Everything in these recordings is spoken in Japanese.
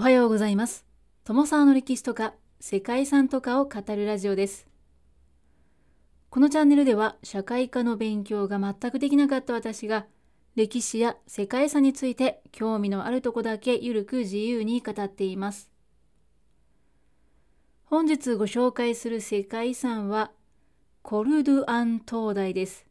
おはようございます。友沢の歴史とか世界遺産とかを語るラジオです。このチャンネルでは社会科の勉強が全くできなかった私が歴史や世界遺産について興味のあるとこだけゆるく自由に語っています。本日ご紹介する世界遺産はコルドゥアン灯台です。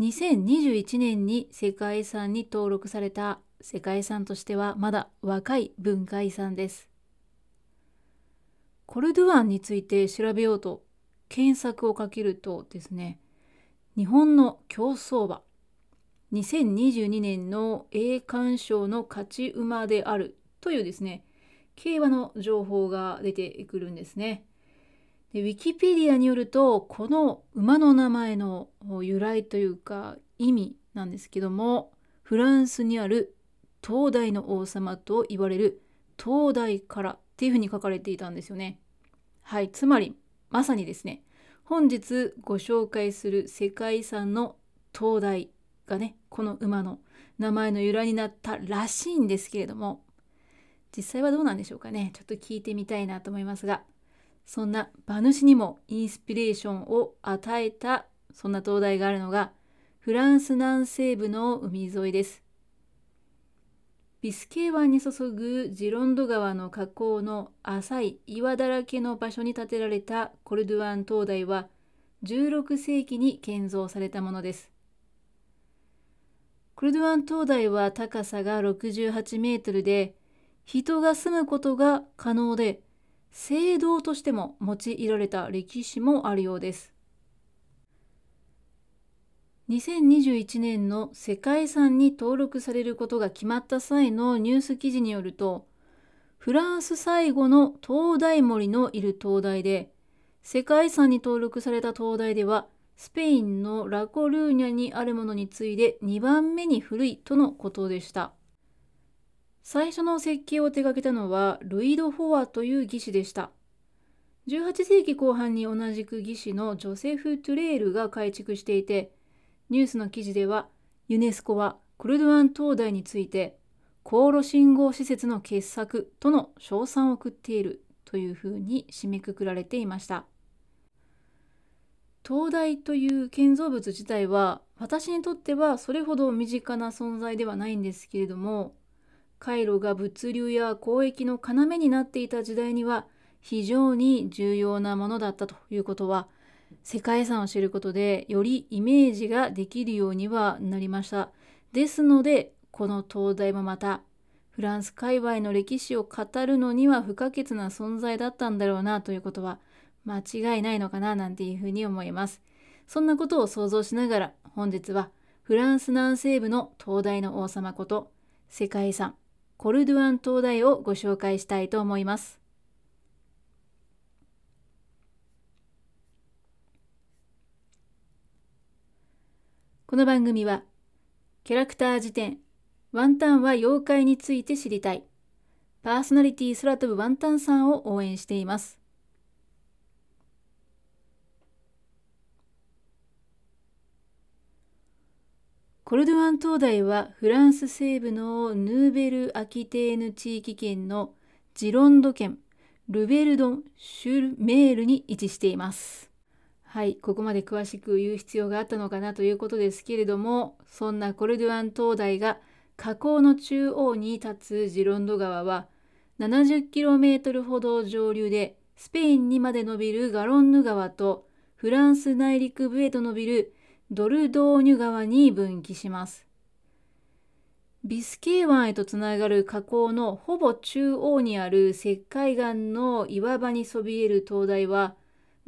2021年に世界遺産に登録された世界遺産としてはまだ若い文化遺産です。コルドゥアンについて調べようと検索をかけるとですね、日本の競走馬、2022年の栄冠賞の勝ち馬であるというですね、競馬の情報が出てくるんですね。でウィキペディアによるとこの馬の名前の由来というか意味なんですけどもフランスにある東大の王様と言われる東大からっていうふうに書かれていたんですよね。はい、つまりまさにですね、本日ご紹介する世界遺産の東大がね、この馬の名前の由来になったらしいんですけれども、実際はどうなんでしょうかね。ちょっと聞いてみたいなと思いますが、そんな馬主にもインスピレーションを与えたそんな灯台があるのがフランス南西部の海沿いです。ビスケー湾に注ぐジロンド川の河口の浅い岩だらけの場所に建てられたコルドゥアン灯台は16世紀に建造されたものです。コルドゥアン灯台は高さが68メートルで人が住むことが可能で聖堂としても用いられた歴史もあるようです。2021年の世界遺産に登録されることが決まった際のニュース記事によるとフランス最後の灯台森のいる灯台で世界遺産に登録された灯台ではスペインのラコルーニャにあるものに次いで2番目に古いとのことでした。最初の設計を手掛けたのはルイド・フォアという技師でした。18世紀後半に同じく技師のジョセフ・トゥレールが改築していてニュースの記事ではユネスコはクルドゥアン灯台について航路信号施設の傑作との称賛を送っているというふうに締めくくられていました。灯台という建造物自体は私にとってはそれほど身近な存在ではないんですけれども回路が物流や交易の要になっていた時代には非常に重要なものだったということは世界遺産を知ることでよりイメージができるようにはなりました。ですのでこの灯台もまたフランス界隈の歴史を語るのには不可欠な存在だったんだろうなということは間違いないのかななんていうふうに思います。そんなことを想像しながら本日はフランス南西部の灯台の王様こと世界遺産コルドゥアン灯台をご紹介したいと思います。この番組は、キャラクター辞典、ワンタンは妖怪について知りたい、パーソナリティ空飛ぶワンタンさんを応援しています。コルドゥアン灯台はフランス西部のヌーベル・アキテーヌ地域圏のジロンド県ルベルドン・シュルメールに位置しています。はい、ここまで詳しく言う必要があったのかなということですけれども、そんなコルドゥアン灯台が河口の中央に立つジロンド川は 70km ほど上流でスペインにまで伸びるガロンヌ川とフランス内陸部へと伸びるドルドーニュ川に分岐します。ビスケー湾へとつながる河口のほぼ中央にある石灰岩の岩場にそびえる灯台は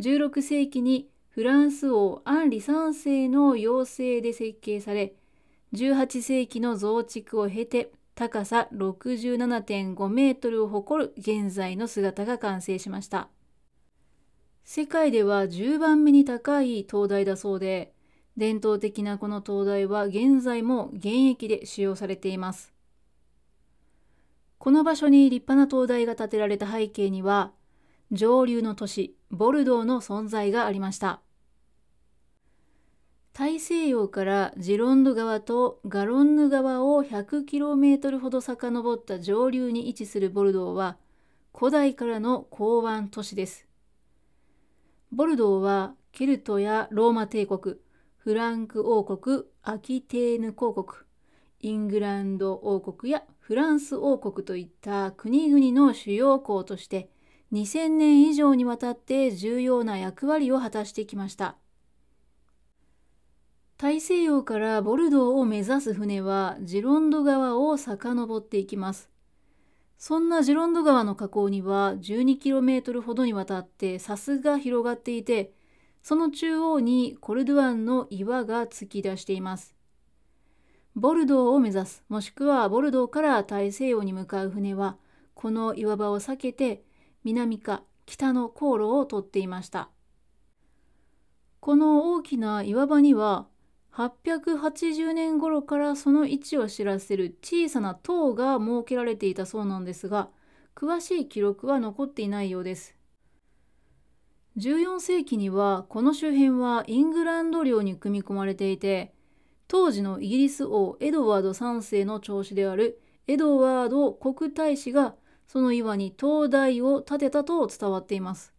16世紀にフランス王アンリ3世の要請で設計され、18世紀の増築を経て高さ67.5メートルを誇る現在の姿が完成しました。世界では10番目に高い灯台だそうで、伝統的なこの灯台は現在も現役で使用されています。この場所に立派な灯台が建てられた背景には、上流の都市ボルドーの存在がありました。大西洋からジロンド川とガロンヌ川を 100km ほど遡った上流に位置するボルドーは古代からの港湾都市です。ボルドーはケルトやローマ帝国、フランク王国、アキテーヌ公国、イングランド王国やフランス王国といった国々の主要港として2000年以上にわたって重要な役割を果たしてきました。大西洋からボルドーを目指す船はジロンド川を遡っていきます。そんなジロンド川の河口には 12km ほどにわたって砂州が広がっていて、その中央にコルドゥアンの岩が突き出しています。ボルドーを目指す、もしくはボルドーから大西洋に向かう船は、この岩場を避けて南か北の航路をとっていました。この大きな岩場には880年頃からその位置を知らせる小さな塔が設けられていたそうなんですが詳しい記録は残っていないようです。14世紀にはこの周辺はイングランド領に組み込まれていて当時のイギリス王エドワード3世の長子であるエドワード国大使がその岩に灯台を建てたと伝わっています。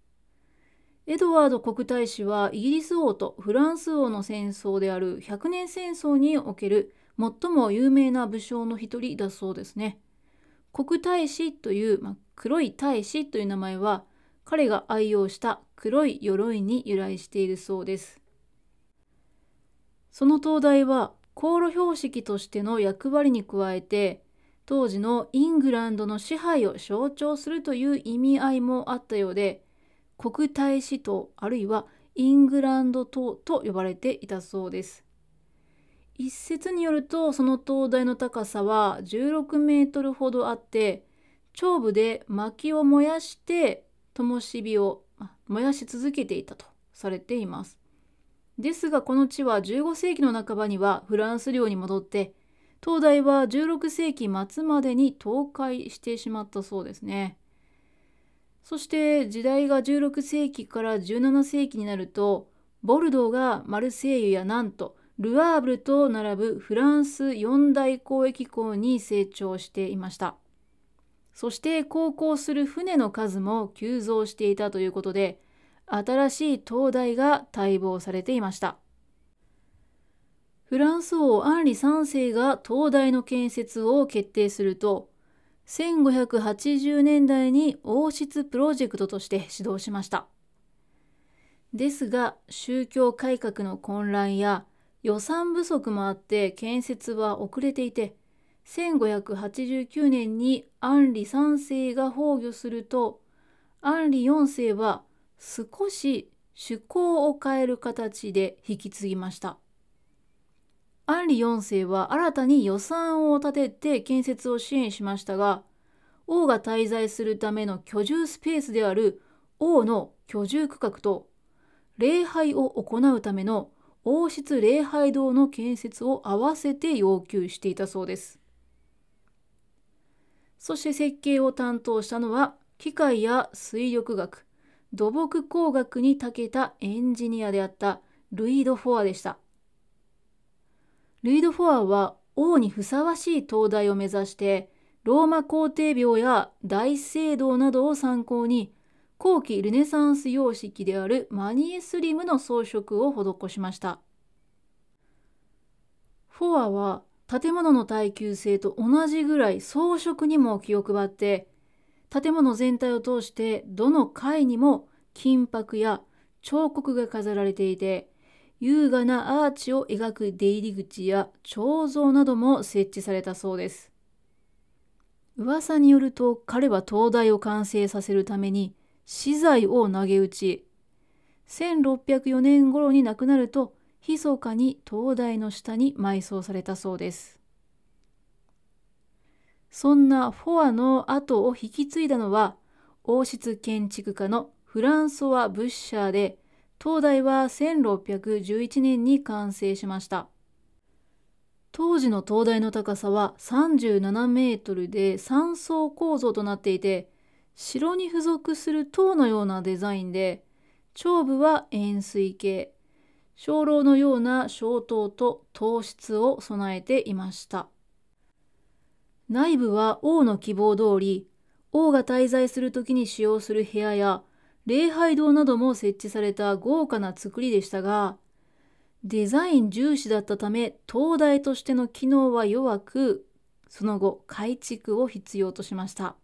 エドワード国大使はイギリス王とフランス王の戦争である百年戦争における最も有名な武将の一人だそうですね。国大使という、まあ、黒い大使という名前は彼が愛用した黒い鎧に由来しているそうです。その灯台は航路標識としての役割に加えて当時のイングランドの支配を象徴するという意味合いもあったようで国大使島あるいはイングランド島と呼ばれていたそうです。一説によるとその灯台の高さは16メートルほどあって頂部で薪を燃やして灯火を燃やし続けていたとされています。ですがこの地は15世紀の半ばにはフランス領に戻って灯台は16世紀末までに倒壊してしまったそうですね。そして時代が16世紀から17世紀になるとボルドーがマルセイユやナントルアーブルと並ぶフランス四大交易港に成長していました。そして航行する船の数も急増していたということで新しい灯台が待望されていました。フランス王アンリ3世が灯台の建設を決定すると1580年代に王室プロジェクトとして始動しました。ですが宗教改革の混乱や予算不足もあって建設は遅れていて1589年にアンリ3世が崩御するとアンリ4世は少し趣向を変える形で引き継ぎました。アンリ4世は新たに予算を立てて建設を支援しましたが王が滞在するための居住スペースである王の居住区画と礼拝を行うための王室礼拝堂の建設を合わせて要求していたそうです。そして設計を担当したのは機械や水力学、土木工学に長けたエンジニアであったルイド・フォアでした。ルイド・フォアは王にふさわしい灯台を目指してローマ皇帝廟や大聖堂などを参考に後期ルネサンス様式であるマニエスリムの装飾を施しました。フォアは建物の耐久性と同じぐらい装飾にも気を配って建物全体を通してどの階にも金箔や彫刻が飾られていて優雅なアーチを描く出入り口や彫像なども設置されたそうです。噂によると彼は灯台を完成させるために資材を投げ打ち、1604年頃に亡くなると密かに灯台の下に埋葬されたそうです。そんなフォアの後を引き継いだのは王室建築家のフランソワ・ブッシャーで灯台は1611年に完成しました。当時の灯台の高さは37メートルで3層構造となっていて、城に付属する塔のようなデザインで、頂部は円錐形、鐘楼のような小灯と灯室を備えていました。内部は王の希望通り、王が滞在する時に使用する部屋や礼拝堂なども設置された豪華な作りでしたが、デザイン重視だったため、灯台としての機能は弱く、その後改築を必要としました。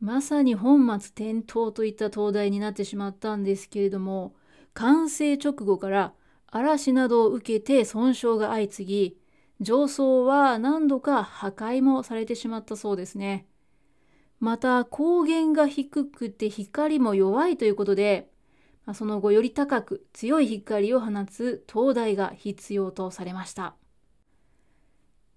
まさに本末転倒といった灯台になってしまったんですけれども、完成直後から嵐などを受けて損傷が相次ぎ、上層は何度か破壊もされてしまったそうですね。また光源が低くて光も弱いということで、その後より高く強い光を放つ灯台が必要とされました。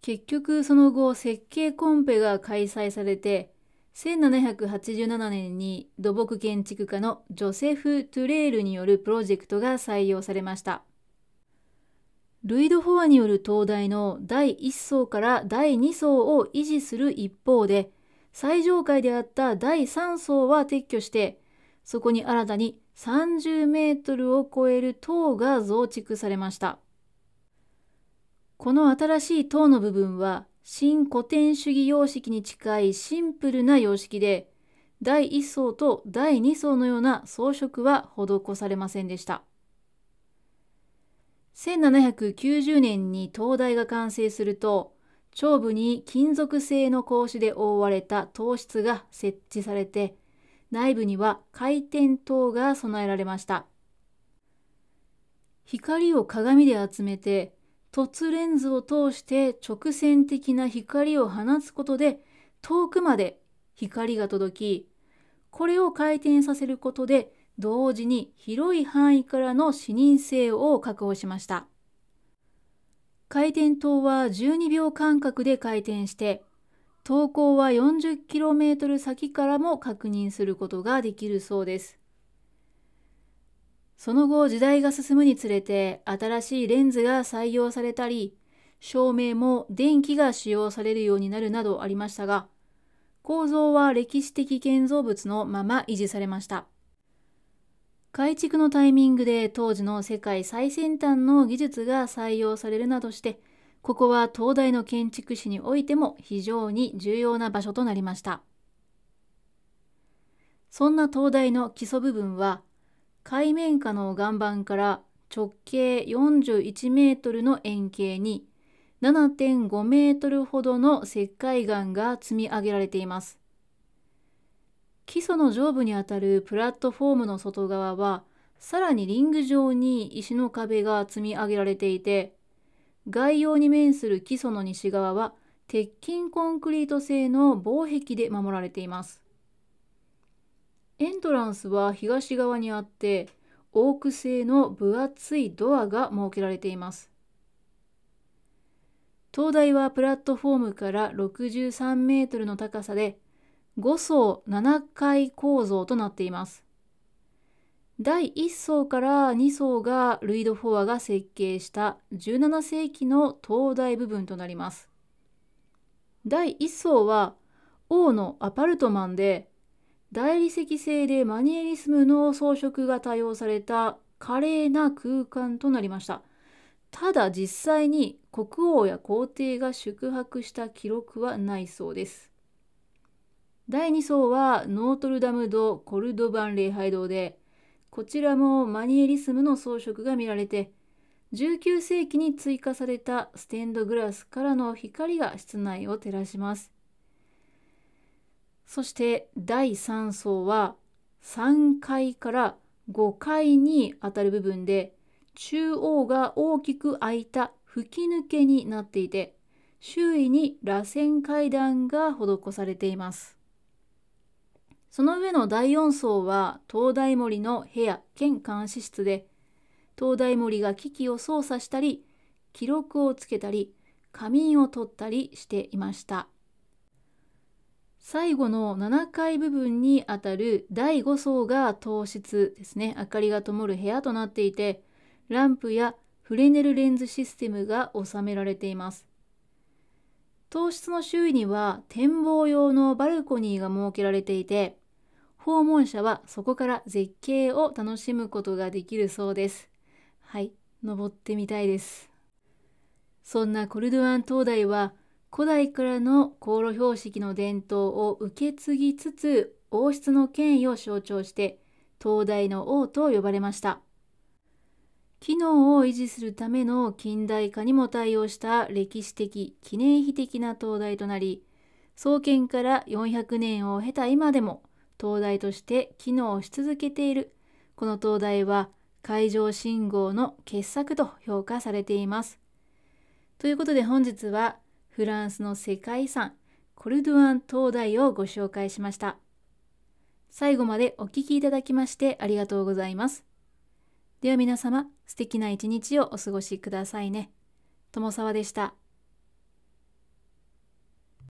結局その後設計コンペが開催されて1787年に土木建築家のジョセフ・トゥレールによるプロジェクトが採用されました。ルイド・フォアによる灯台の第1層から第2層を維持する一方で、最上階であった第3層は撤去して、そこに新たに30メートルを超える塔が増築されました。この新しい塔の部分は新古典主義様式に近いシンプルな様式で、第1層と第2層のような装飾は施されませんでした。1790年に灯台が完成すると、頂部に金属製の格子で覆われた灯室が設置されて、内部には回転灯が備えられました。光を鏡で集めて凸レンズを通して直線的な光を放つことで遠くまで光が届き、これを回転させることで同時に広い範囲からの視認性を確保しました。回転灯は12秒間隔で回転して、投稿は 40km 先からも確認することができるそうです。その後時代が進むにつれて新しいレンズが採用されたり、照明も電気が使用されるようになるなどありましたが、構造は歴史的建造物のまま維持されました。改築のタイミングで当時の世界最先端の技術が採用されるなどして、ここは東大の建築史においても非常に重要な場所となりました。そんな東大の基礎部分は海面下の岩盤から直径41メートルの円形に7.5メートルほどの石灰岩が積み上げられています。基礎の上部にあたるプラットフォームの外側はさらにリング状に石の壁が積み上げられていて外洋に面する基礎の西側は鉄筋コンクリート製の防壁で守られています。エントランスは東側にあってオーク製の分厚いドアが設けられています。灯台はプラットフォームから63メートルの高さで5層7階構造となっています。第1層から2層がルイド・フォアが設計した17世紀の灯台部分となります。第1層は王のアパルトマンで大理石製でマニエリスムの装飾が多用された華麗な空間となりました。ただ実際に国王や皇帝が宿泊した記録はないそうです。第2層はノートルダム・ド・コルドバン礼拝堂で、こちらもマニエリスムの装飾が見られて、19世紀に追加されたステンドグラスからの光が室内を照らします。そして第3層は3階から5階にあたる部分で中央が大きく開いた吹き抜けになっていて周囲に螺旋階段が施されています。その上の第4層は東大森の部屋兼監視室で東大森が機器を操作したり記録をつけたり仮眠を取ったりしていました。最後の7階部分にあたる第5層が灯室ですね。明かりが灯る部屋となっていて、ランプやフレネルレンズシステムが収められています。灯室の周囲には展望用のバルコニーが設けられていて、訪問者はそこから絶景を楽しむことができるそうです。はい。登ってみたいです。そんなコルドゥアン灯台は古代からの航路標識の伝統を受け継ぎつつ王室の権威を象徴して灯台の王と呼ばれました。機能を維持するための近代化にも対応した歴史的記念碑的な灯台となり創建から400年を経た今でも灯台として機能し続けているこの灯台は海上信号の傑作と評価されています。ということで本日はフランスの世界遺産コルドゥアン灯台をご紹介しました。最後までお聴きいただきましてありがとうございます。では皆様、素敵な一日をお過ごしくださいね。友沢でした。